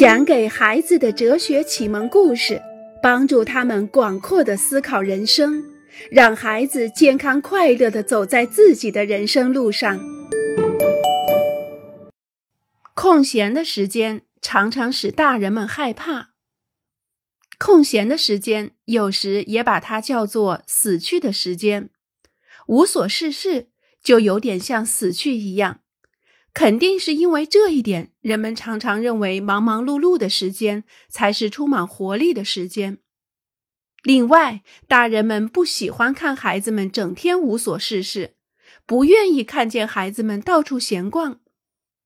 讲给孩子的哲学启蒙故事，帮助他们广阔的思考人生，让孩子健康快乐的走在自己的人生路上。空闲的时间常常使大人们害怕。空闲的时间有时也把它叫做死去的时间，无所事事就有点像死去一样。肯定是因为这一点，人们常常认为忙忙碌碌的时间才是充满活力的时间。另外，大人们不喜欢看孩子们整天无所事事，不愿意看见孩子们到处闲逛。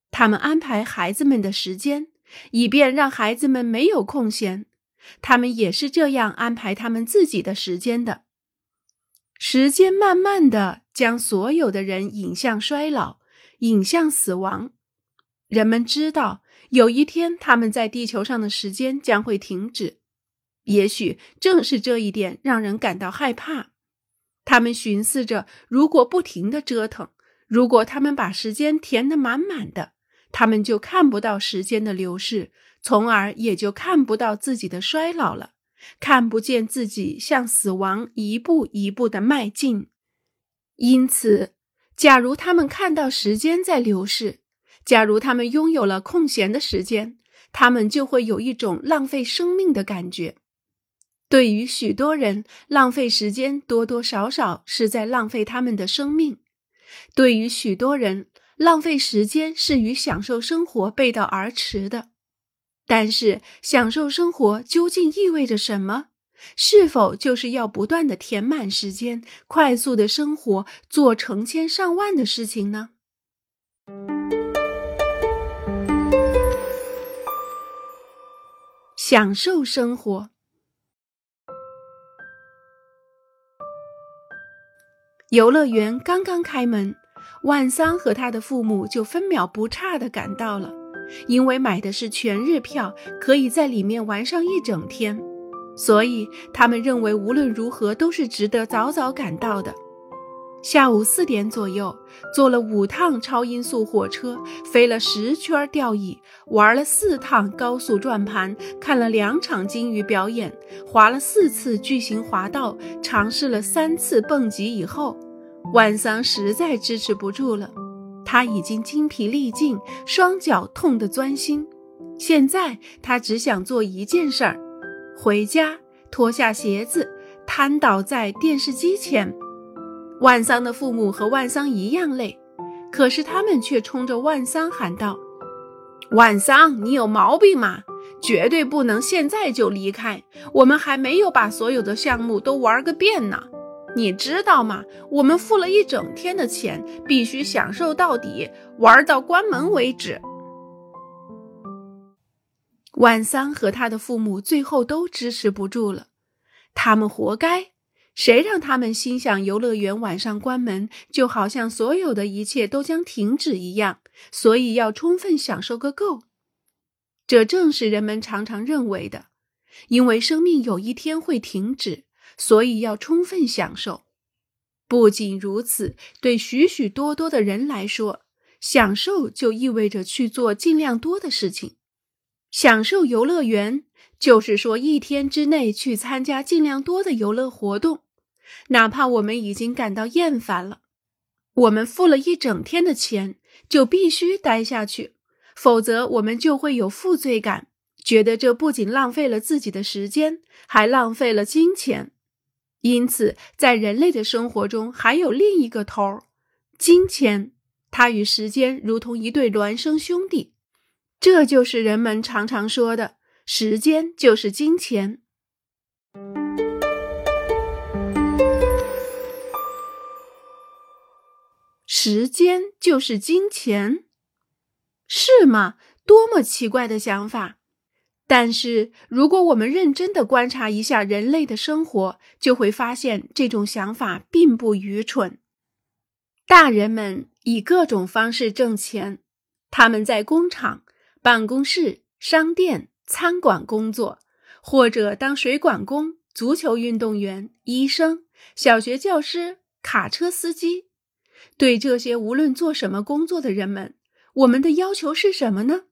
他们安排孩子们的时间，以便让孩子们没有空闲。他们也是这样安排他们自己的时间的。时间慢慢的将所有的人引向衰老。引向死亡。人们知道有一天他们在地球上的时间将会停止，也许正是这一点让人感到害怕。他们寻思着，如果不停的折腾，如果他们把时间填得满满的，他们就看不到时间的流逝，从而也就看不到自己的衰老了，看不见自己向死亡一步一步的迈进。因此。假如他们看到时间在流逝，假如他们拥有了空闲的时间，他们就会有一种浪费生命的感觉。对于许多人，浪费时间多多少少是在浪费他们的生命；对于许多人，浪费时间是与享受生活背道而驰的。但是，享受生活究竟意味着什么？是否就是要不断的填满时间，快速的生活，做成千上万的事情呢？享受生活。游乐园刚刚开门，万桑和他的父母就分秒不差的赶到了，因为买的是全日票，可以在里面玩上一整天。所以，他们认为无论如何都是值得早早赶到的。下午四点左右，坐了五趟超音速火车，飞了十圈吊椅，玩了四趟高速转盘，看了两场鲸鱼表演，滑了四次巨型滑道，尝试了三次蹦极以后，万桑实在支持不住了。他已经精疲力尽，双脚痛得钻心。现在他只想做一件事儿。回家，脱下鞋子，瘫倒在电视机前。万桑的父母和万桑一样累，可是他们却冲着万桑喊道：“万桑，你有毛病吗？绝对不能现在就离开，我们还没有把所有的项目都玩个遍呢。你知道吗？我们付了一整天的钱，必须享受到底，玩到关门为止。”万桑和他的父母最后都支持不住了，他们活该！谁让他们心想游乐园晚上关门，就好像所有的一切都将停止一样，所以要充分享受个够。这正是人们常常认为的，因为生命有一天会停止，所以要充分享受。不仅如此，对许许多多的人来说，享受就意味着去做尽量多的事情。享受游乐园，就是说一天之内去参加尽量多的游乐活动，哪怕我们已经感到厌烦了。我们付了一整天的钱，就必须待下去，否则我们就会有负罪感，觉得这不仅浪费了自己的时间，还浪费了金钱。因此，在人类的生活中，还有另一个头儿——金钱，它与时间如同一对孪生兄弟。这就是人们常常说的“时间就是金钱”。时间就是金钱，是吗？多么奇怪的想法！但是，如果我们认真的观察一下人类的生活，就会发现这种想法并不愚蠢。大人们以各种方式挣钱，他们在工厂。办公室、商店、餐馆工作，或者当水管工、足球运动员、医生、小学教师、卡车司机。对这些无论做什么工作的人们，我们的要求是什么呢？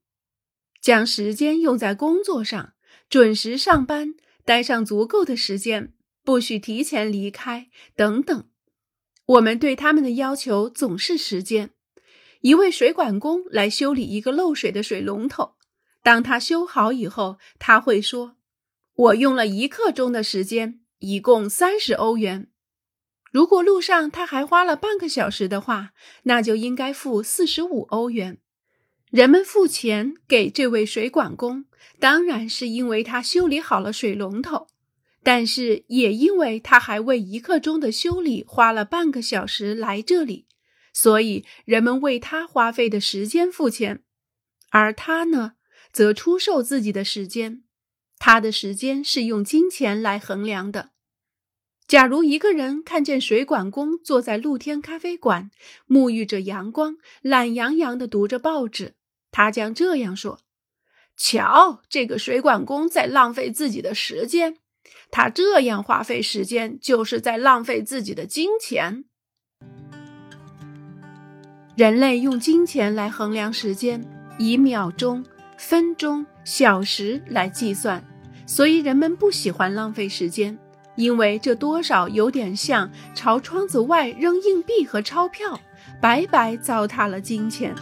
将时间用在工作上，准时上班，待上足够的时间，不许提前离开，等等。我们对他们的要求总是时间。一位水管工来修理一个漏水的水龙头，当他修好以后，他会说：“我用了一刻钟的时间，一共三十欧元。”如果路上他还花了半个小时的话，那就应该付四十五欧元。人们付钱给这位水管工，当然是因为他修理好了水龙头，但是也因为他还为一刻钟的修理花了半个小时来这里，所以人们为他花费的时间付钱，而他呢，则出售自己的时间。他的时间是用金钱来衡量的。假如一个人看见水管工坐在露天咖啡馆，沐浴着阳光，懒洋洋地读着报纸，他将这样说：“瞧，这个水管工在浪费自己的时间。他这样花费时间，就是在浪费自己的金钱。”人类用金钱来衡量时间，以秒钟、分钟、小时来计算，所以人们不喜欢浪费时间。因为这多少有点像朝窗子外扔硬币和钞票，白白糟蹋了金钱。